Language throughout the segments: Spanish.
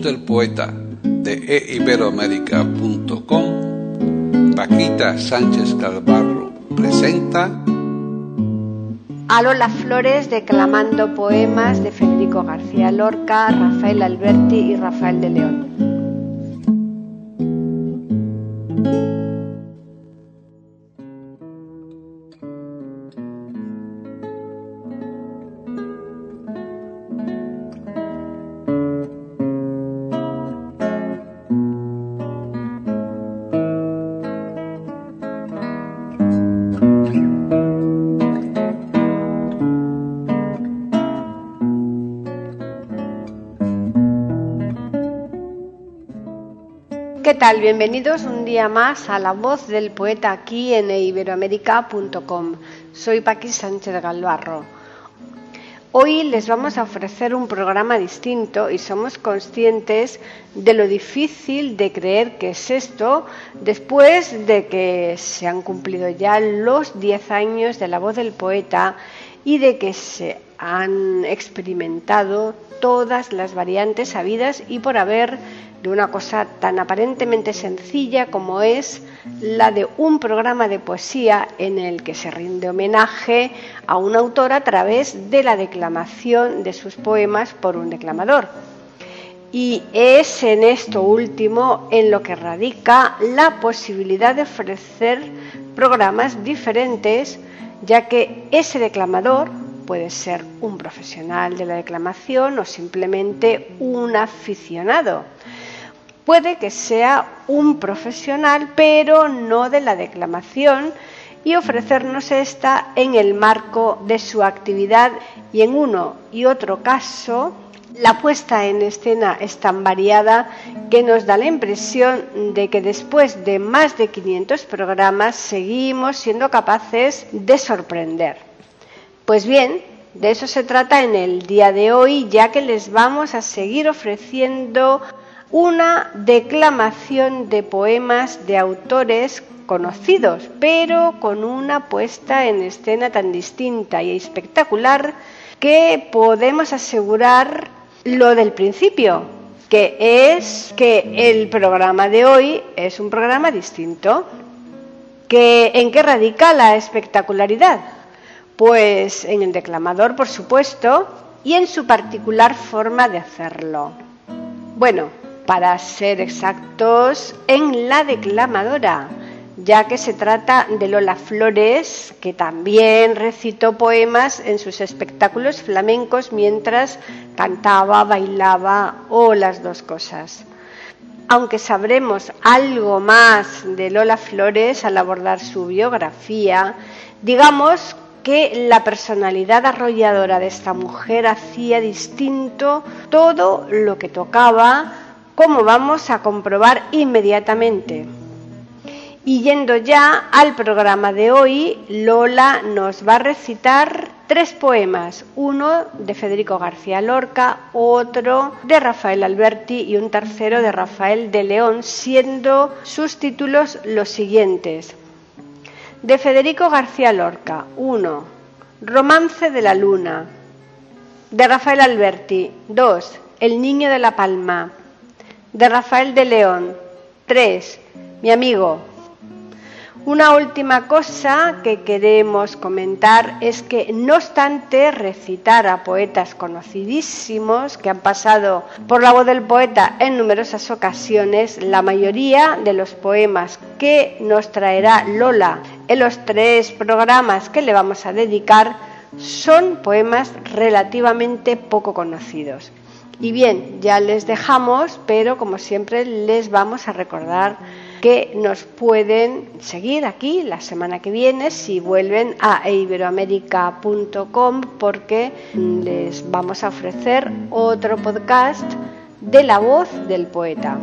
Del poeta de eiberoamérica.com, Paquita Sánchez Calvarro presenta A Lola Flores declamando poemas de Federico García Lorca, Rafael Alberti y Rafael de León. Bienvenidos un día más a La Voz del Poeta aquí en iberoamérica.com. Soy Paqui Sánchez Galvarro. Hoy les vamos a ofrecer un programa distinto y somos conscientes de lo difícil de creer que es esto después de que se han cumplido ya los 10 años de La Voz del Poeta y de que se han experimentado todas las variantes habidas y por haber de una cosa tan aparentemente sencilla como es la de un programa de poesía en el que se rinde homenaje a un autor a través de la declamación de sus poemas por un declamador. Y es en esto último en lo que radica la posibilidad de ofrecer programas diferentes, ya que ese declamador puede ser un profesional de la declamación o simplemente un aficionado. Puede que sea un profesional, pero no de la declamación, y ofrecernos esta en el marco de su actividad y en uno y otro caso la puesta en escena es tan variada que nos da la impresión de que después de más de 500 programas seguimos siendo capaces de sorprender. Pues bien, de eso se trata en el día de hoy, ya que les vamos a seguir ofreciendo una declamación de poemas de autores conocidos, pero con una puesta en escena tan distinta y espectacular que podemos asegurar lo del principio, que es que el programa de hoy es un programa distinto. ¿Que, ¿En qué radica la espectacularidad? Pues en el declamador, por supuesto, y en su particular forma de hacerlo. Bueno, para ser exactos, en la declamadora, ya que se trata de Lola Flores, que también recitó poemas en sus espectáculos flamencos mientras cantaba, bailaba o las dos cosas. Aunque sabremos algo más de Lola Flores al abordar su biografía, digamos que la personalidad arrolladora de esta mujer hacía distinto todo lo que tocaba como vamos a comprobar inmediatamente. Y yendo ya al programa de hoy, Lola nos va a recitar tres poemas, uno de Federico García Lorca, otro de Rafael Alberti y un tercero de Rafael de León, siendo sus títulos los siguientes. De Federico García Lorca, uno, Romance de la Luna. De Rafael Alberti, dos, El Niño de la Palma de Rafael de León. 3. Mi amigo. Una última cosa que queremos comentar es que no obstante recitar a poetas conocidísimos que han pasado por la voz del poeta en numerosas ocasiones, la mayoría de los poemas que nos traerá Lola en los tres programas que le vamos a dedicar son poemas relativamente poco conocidos. Y bien, ya les dejamos, pero como siempre les vamos a recordar que nos pueden seguir aquí la semana que viene si vuelven a iberoamérica.com porque les vamos a ofrecer otro podcast de la voz del poeta.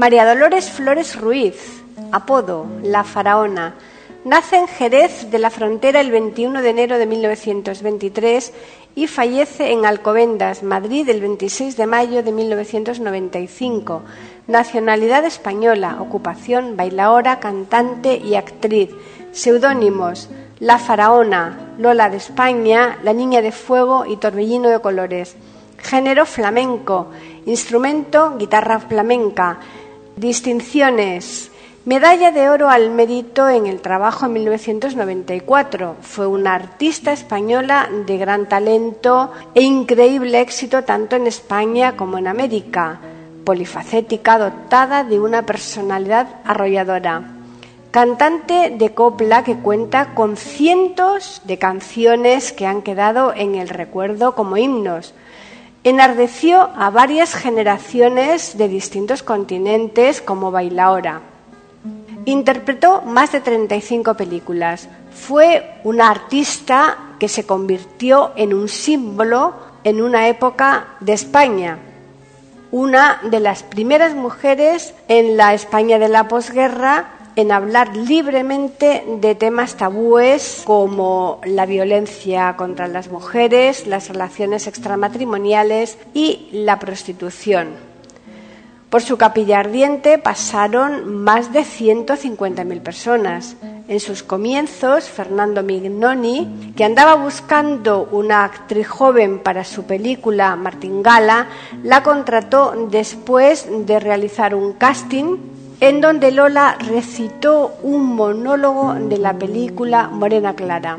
María Dolores Flores Ruiz, apodo La Faraona, nace en Jerez de la Frontera el 21 de enero de 1923 y fallece en Alcobendas, Madrid, el 26 de mayo de 1995. Nacionalidad española, ocupación bailaora, cantante y actriz. Seudónimos: La Faraona, Lola de España, La Niña de Fuego y Torbellino de Colores. Género flamenco. Instrumento guitarra flamenca. Distinciones. Medalla de oro al mérito en el trabajo en 1994. Fue una artista española de gran talento e increíble éxito tanto en España como en América. Polifacética, dotada de una personalidad arrolladora. Cantante de copla que cuenta con cientos de canciones que han quedado en el recuerdo como himnos enardeció a varias generaciones de distintos continentes como bailaora. Interpretó más de 35 películas. Fue una artista que se convirtió en un símbolo en una época de España. Una de las primeras mujeres en la España de la posguerra en hablar libremente de temas tabúes como la violencia contra las mujeres, las relaciones extramatrimoniales y la prostitución. Por su capilla ardiente pasaron más de 150.000 personas. En sus comienzos, Fernando Mignoni, que andaba buscando una actriz joven para su película Martingala, la contrató después de realizar un casting en donde Lola recitó un monólogo de la película Morena Clara.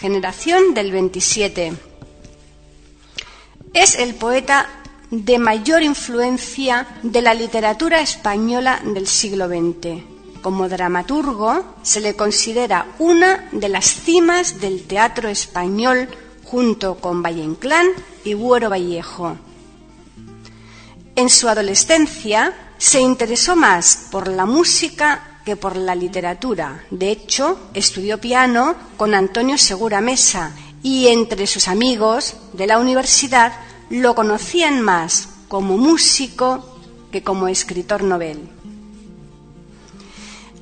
generación del 27. Es el poeta de mayor influencia de la literatura española del siglo XX. Como dramaturgo se le considera una de las cimas del teatro español junto con Valle Inclán y Buero Vallejo. En su adolescencia se interesó más por la música que por la literatura. De hecho, estudió piano con Antonio Segura Mesa y entre sus amigos de la universidad lo conocían más como músico que como escritor novel.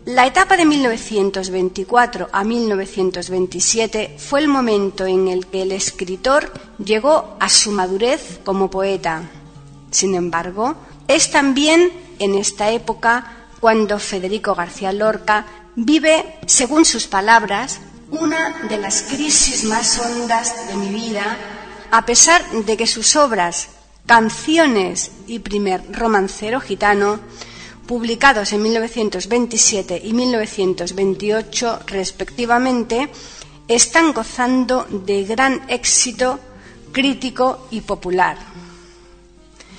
La etapa de 1924 a 1927 fue el momento en el que el escritor llegó a su madurez como poeta. Sin embargo, es también en esta época cuando Federico García Lorca vive, según sus palabras, una de las crisis más hondas de mi vida, a pesar de que sus obras, Canciones y Primer Romancero Gitano, publicados en 1927 y 1928 respectivamente, están gozando de gran éxito crítico y popular.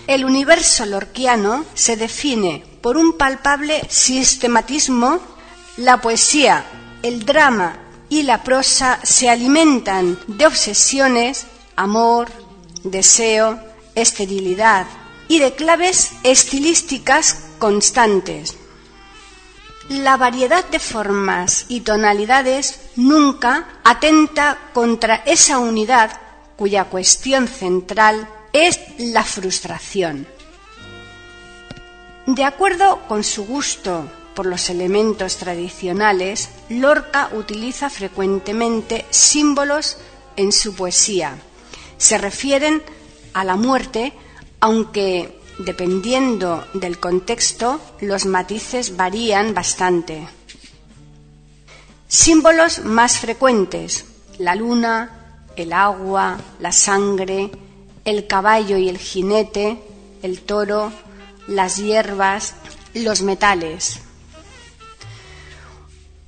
El universo lorquiano se define por un palpable sistematismo. La poesía, el drama y la prosa se alimentan de obsesiones, amor, deseo, esterilidad y de claves estilísticas constantes. La variedad de formas y tonalidades nunca atenta contra esa unidad cuya cuestión central es la frustración. De acuerdo con su gusto por los elementos tradicionales, Lorca utiliza frecuentemente símbolos en su poesía. Se refieren a la muerte, aunque dependiendo del contexto los matices varían bastante. Símbolos más frecuentes, la luna, el agua, la sangre, el caballo y el jinete, el toro, las hierbas, los metales.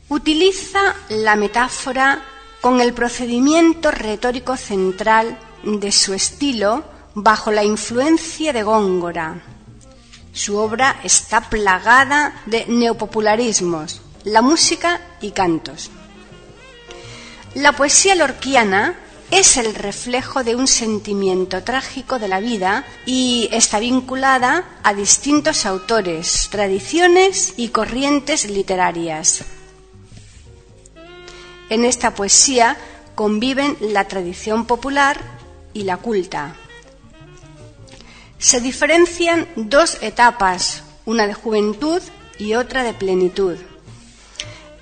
Utiliza la metáfora con el procedimiento retórico central de su estilo bajo la influencia de Góngora. Su obra está plagada de neopopularismos, la música y cantos. La poesía lorquiana es el reflejo de un sentimiento trágico de la vida y está vinculada a distintos autores, tradiciones y corrientes literarias. En esta poesía conviven la tradición popular y la culta. Se diferencian dos etapas, una de juventud y otra de plenitud.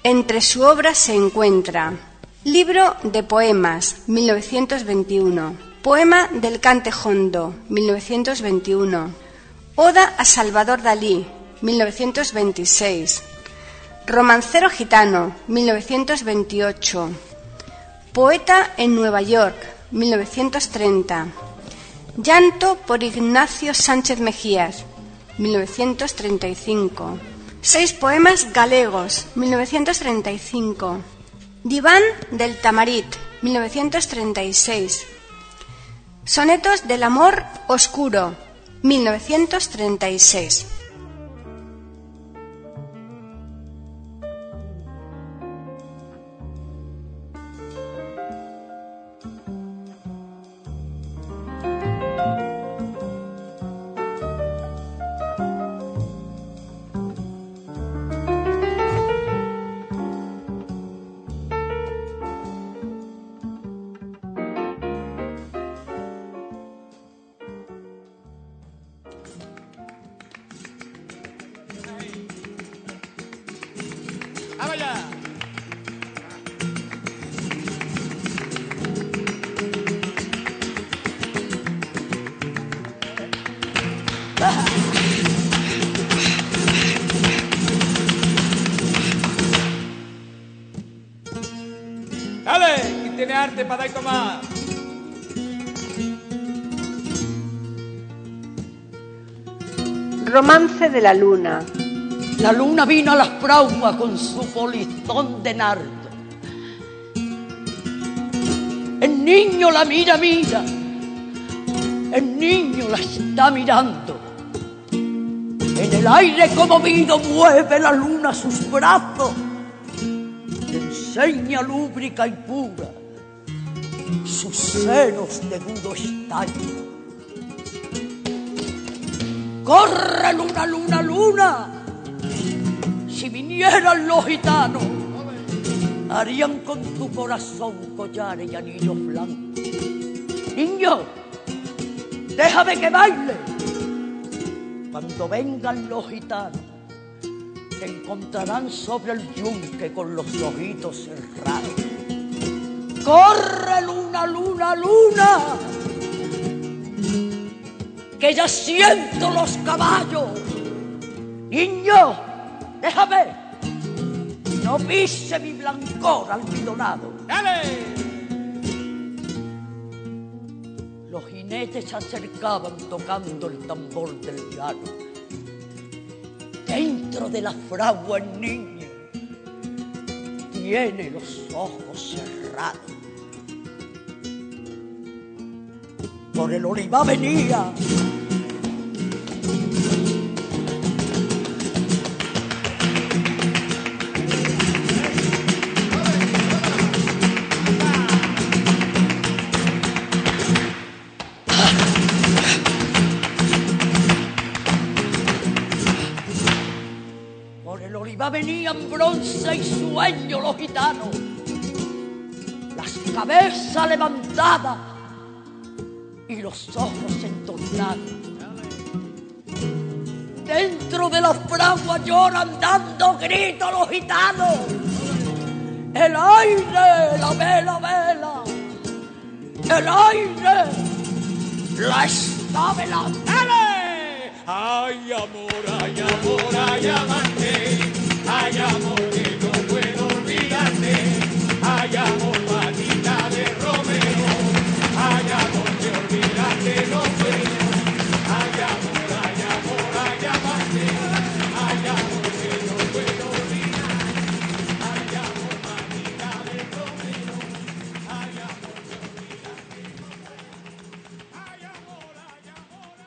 Entre su obra se encuentra Libro de poemas, 1921. Poema del Cante Hondo, 1921. Oda a Salvador Dalí, 1926. Romancero gitano, 1928. Poeta en Nueva York, 1930. Llanto por Ignacio Sánchez Mejías, 1935. Seis poemas galegos, 1935. Diván del Tamarit, 1936. Sonetos del amor oscuro, 1936. Para dar tomar. Romance de la luna. La luna vino a las fraumas con su polizón de nardo. El niño la mira, mira. El niño la está mirando. En el aire conmovido mueve la luna sus brazos. Le enseña lúbrica y pura sus senos de duro estallo. Corre luna, luna, luna. Si vinieran los gitanos, harían con tu corazón collares y anillos blancos. Niño, déjame que baile. Cuando vengan los gitanos, te encontrarán sobre el yunque con los ojitos cerrados Corre luna, luna, luna. Que ya siento los caballos. Niño, déjame, no pise mi blancor almidonado. ¡Dale! Los jinetes se acercaban tocando el tambor del piano. Dentro de la fragua el niño tiene los ojos cerrados. Por el olivar venía. Por el olivar venían bronce y sueño los gitanos, las cabezas levantadas los ojos entornados. Dentro de la fragua lloran dando gritos los gitanos. El aire, la vela, vela. El aire, la está velando. Ay, amor, ay, amor, ay, amante. Ay, amor,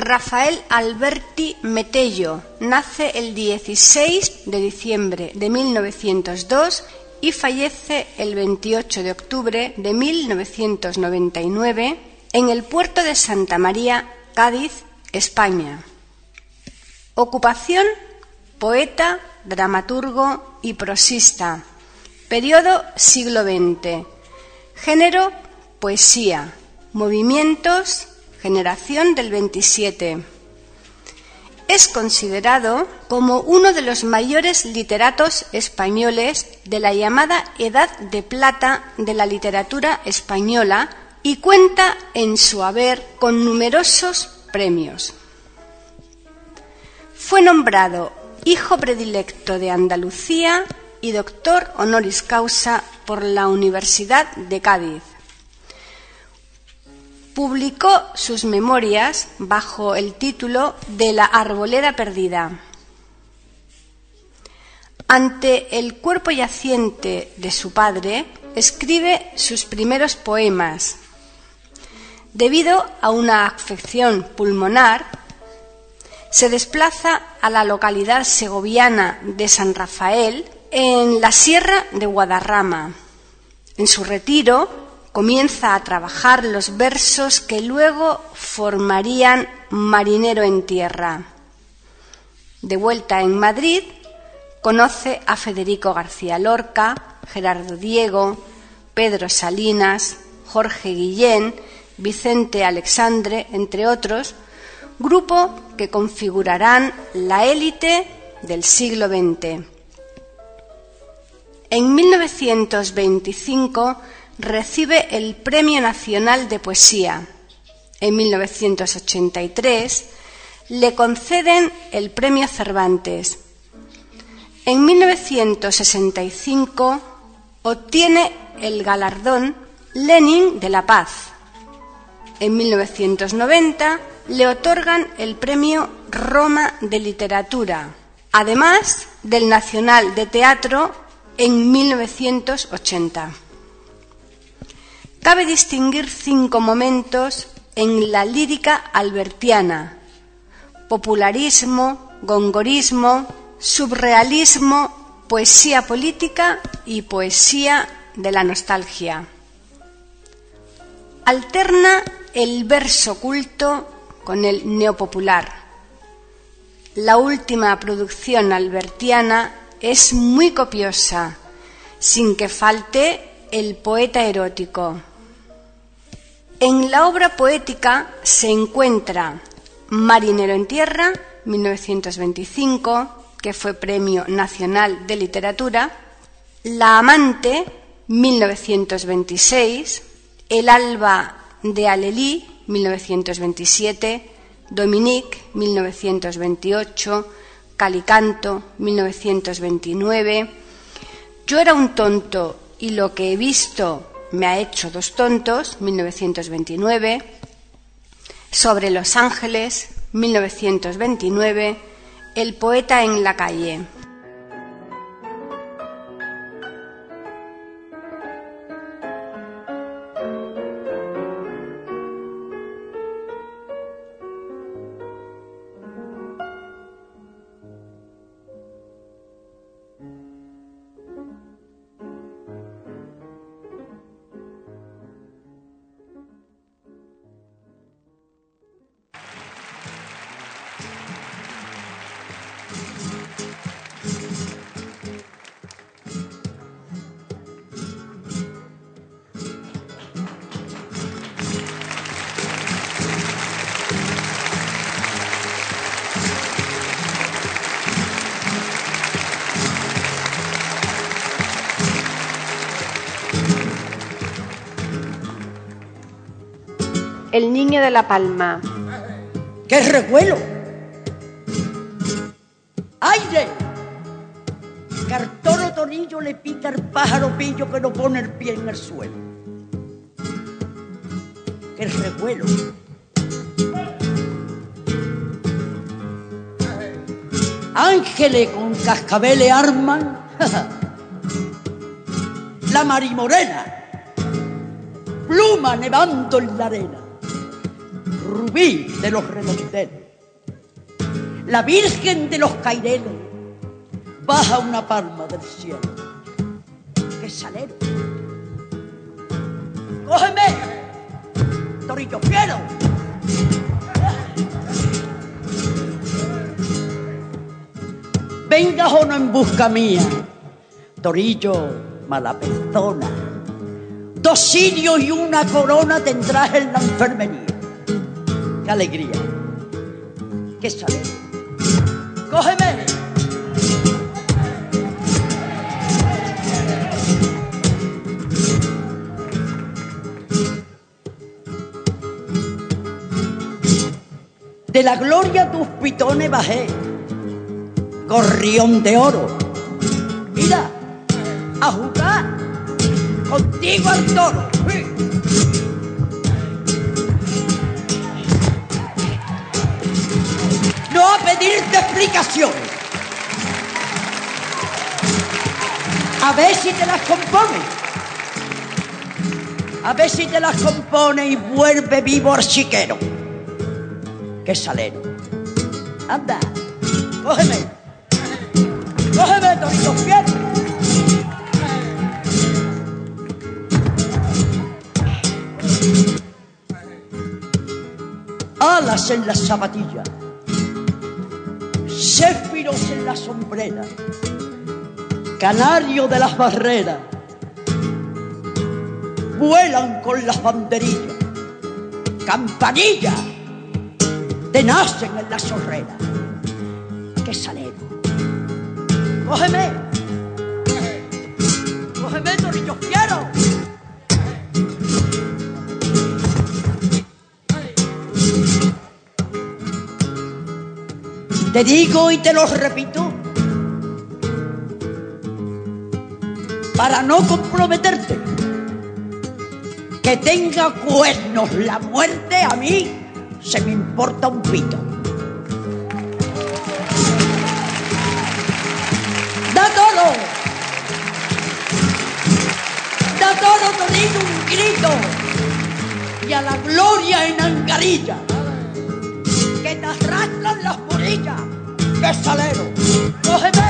Rafael Alberti Metello nace el 16 de diciembre de 1902 y fallece el 28 de octubre de 1999 en el puerto de Santa María, Cádiz, España. Ocupación, poeta, dramaturgo y prosista. Periodo siglo XX. Género, poesía. Movimientos, generación del 27. Es considerado como uno de los mayores literatos españoles de la llamada Edad de Plata de la literatura española y cuenta en su haber con numerosos premios. Fue nombrado hijo predilecto de Andalucía y doctor honoris causa por la Universidad de Cádiz. Publicó sus memorias bajo el título de La Arboleda Perdida. Ante el cuerpo yaciente de su padre, escribe sus primeros poemas. Debido a una afección pulmonar, se desplaza a la localidad segoviana de San Rafael, en la sierra de Guadarrama. En su retiro, comienza a trabajar los versos que luego formarían Marinero en Tierra. De vuelta en Madrid, conoce a Federico García Lorca, Gerardo Diego, Pedro Salinas, Jorge Guillén, Vicente Alexandre, entre otros, grupo que configurarán la élite del siglo XX. En 1925 recibe el Premio Nacional de Poesía. En 1983 le conceden el Premio Cervantes. En 1965 obtiene el galardón Lenin de la Paz. En 1990 le otorgan el Premio Roma de Literatura, además del Nacional de Teatro en 1980. Cabe distinguir cinco momentos en la lírica albertiana: popularismo, gongorismo, subrealismo poesía política y poesía de la nostalgia. Alterna el verso culto con el neopopular. La última producción albertiana es muy copiosa, sin que falte el poeta erótico. En la obra poética se encuentra Marinero en Tierra, 1925, que fue Premio Nacional de Literatura, La Amante, 1926, El Alba de Alelí, 1927, Dominique, 1928, Calicanto, 1929, Yo era un tonto y lo que he visto me ha hecho dos tontos, 1929, Sobre los ángeles, 1929, El poeta en la calle. El niño de la palma. ¡Qué revuelo! ¡Aire! Cartón Tonillo le pica al pájaro pillo que no pone el pie en el suelo. ¡Qué revuelo! Ángeles con cascabeles arman la marimorena, pluma nevando en la arena rubí de los redondeles. La Virgen de los Caireles baja una palma del cielo. ¡Qué salero! ¡Cógeme! ¡Torillo fiero! Vengas o no en busca mía, Torillo, mala persona. Dos sirios y una corona tendrás en la enfermería alegría, qué saber. ¡Cógeme! De la gloria tus pitones bajé, gorrión de oro. Mira, a jugar contigo al toro. Pedirte explicaciones. A ver si te las compone. A ver si te las compone y vuelve vivo al chiquero. Que salero. Anda, cógeme. Cógeme, Torito Fierro. Alas en las zapatillas céfiros en la sombrera, canario de las barreras, vuelan con las banderillas, campanillas, te nacen en la sorrera. ¡Qué salero! ¡Cógeme! ¡Cógeme, Torillo Fiero! Te digo y te lo repito, para no comprometerte, que tenga cuernos la muerte a mí se me importa un pito. Da todo, da todo, todito un grito. Y a la gloria en angarilla arrastran las morillas. ¡Qué salero! ¡Cógeme!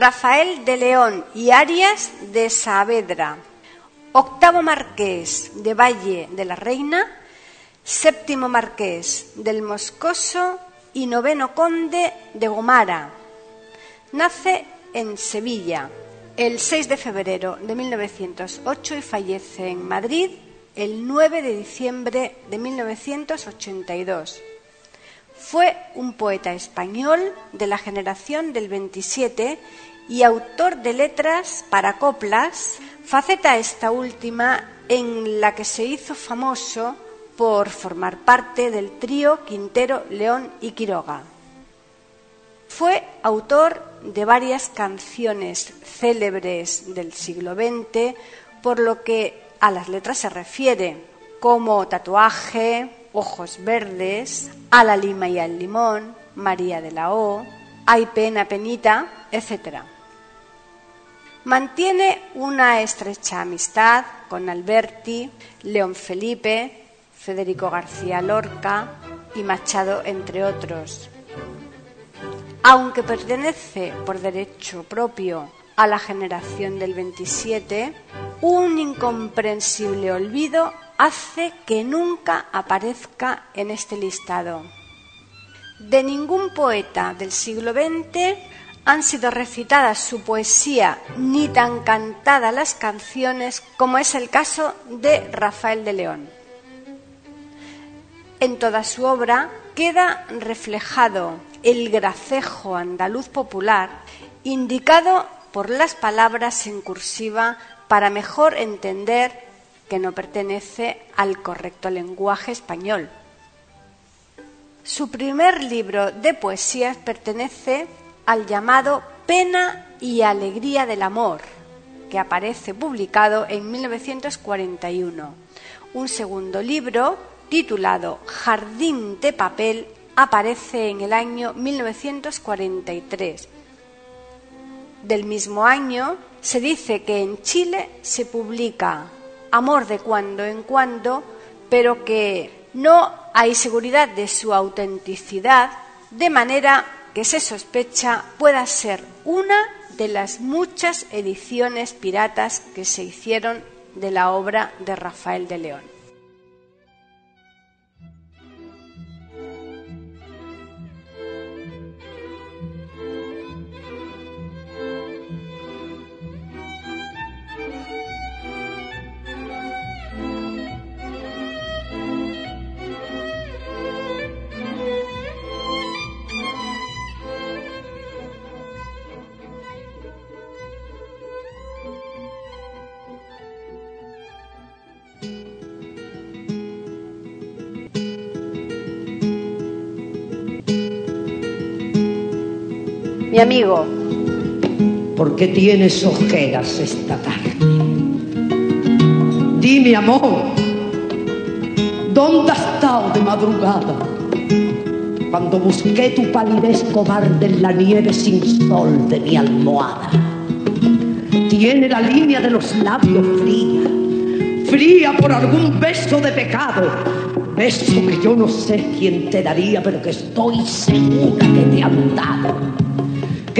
Rafael de León y Arias de Saavedra, octavo marqués de Valle de la Reina, séptimo marqués del Moscoso y noveno conde de Gomara. Nace en Sevilla el 6 de febrero de 1908 y fallece en Madrid el 9 de diciembre de 1982. Fue un poeta español de la generación del 27 y autor de letras para coplas, faceta esta última en la que se hizo famoso por formar parte del trío Quintero, León y Quiroga. Fue autor de varias canciones célebres del siglo XX, por lo que a las letras se refiere, como Tatuaje, Ojos Verdes, A la Lima y al Limón, María de la O, Hay Pena, Penita, etc. Mantiene una estrecha amistad con Alberti, León Felipe, Federico García Lorca y Machado, entre otros. Aunque pertenece por derecho propio a la generación del 27, un incomprensible olvido hace que nunca aparezca en este listado. De ningún poeta del siglo XX han sido recitadas su poesía ni tan cantadas las canciones como es el caso de Rafael de León. En toda su obra queda reflejado el gracejo andaluz popular indicado por las palabras en cursiva para mejor entender que no pertenece al correcto lenguaje español. Su primer libro de poesías pertenece al llamado Pena y Alegría del Amor, que aparece publicado en 1941. Un segundo libro, titulado Jardín de Papel, aparece en el año 1943. Del mismo año se dice que en Chile se publica amor de cuando en cuando, pero que no hay seguridad de su autenticidad, de manera que se sospecha pueda ser una de las muchas ediciones piratas que se hicieron de la obra de Rafael de León. Mi amigo, ¿Por qué tienes ojeras esta tarde? Dime, amor, ¿dónde has estado de madrugada? Cuando busqué tu palidez cobarde en la nieve sin sol de mi almohada. Tiene la línea de los labios fría, fría por algún beso de pecado. Beso que yo no sé quién te daría, pero que estoy segura que te han dado.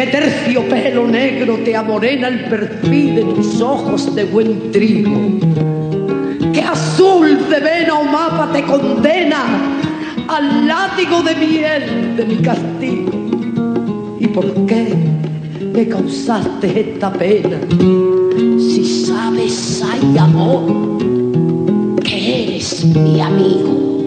Que terciopelo negro te amorena el perfil de tus ojos de buen trigo. Que azul de vena o mapa te condena al látigo de miel de mi castigo. ¿Y por qué me causaste esta pena? Si sabes, hay amor, que eres mi amigo.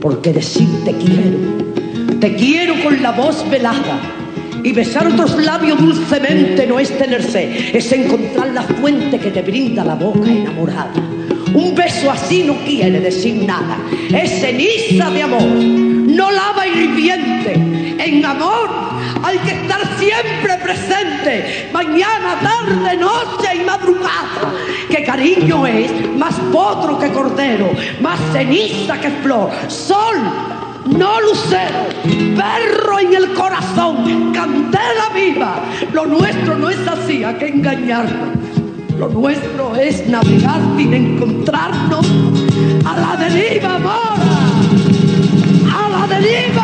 Porque decirte quiero, te quiero con la voz velada y besar otros labios dulcemente no es tener sed, es encontrar la fuente que te brinda la boca enamorada. Un Un beso así no quiere decir nada. Es ceniza de amor. No lava hirviente. En amor hay que estar siempre presente. Mañana, tarde, noche y madrugada. Que cariño es más potro que cordero. Más ceniza que flor. Sol no lucero, perro en el corazón, candela viva. Lo nuestro no es así, hay que engañarnos. Lo nuestro es navegar sin encontrarnos a la deriva, mora, a la.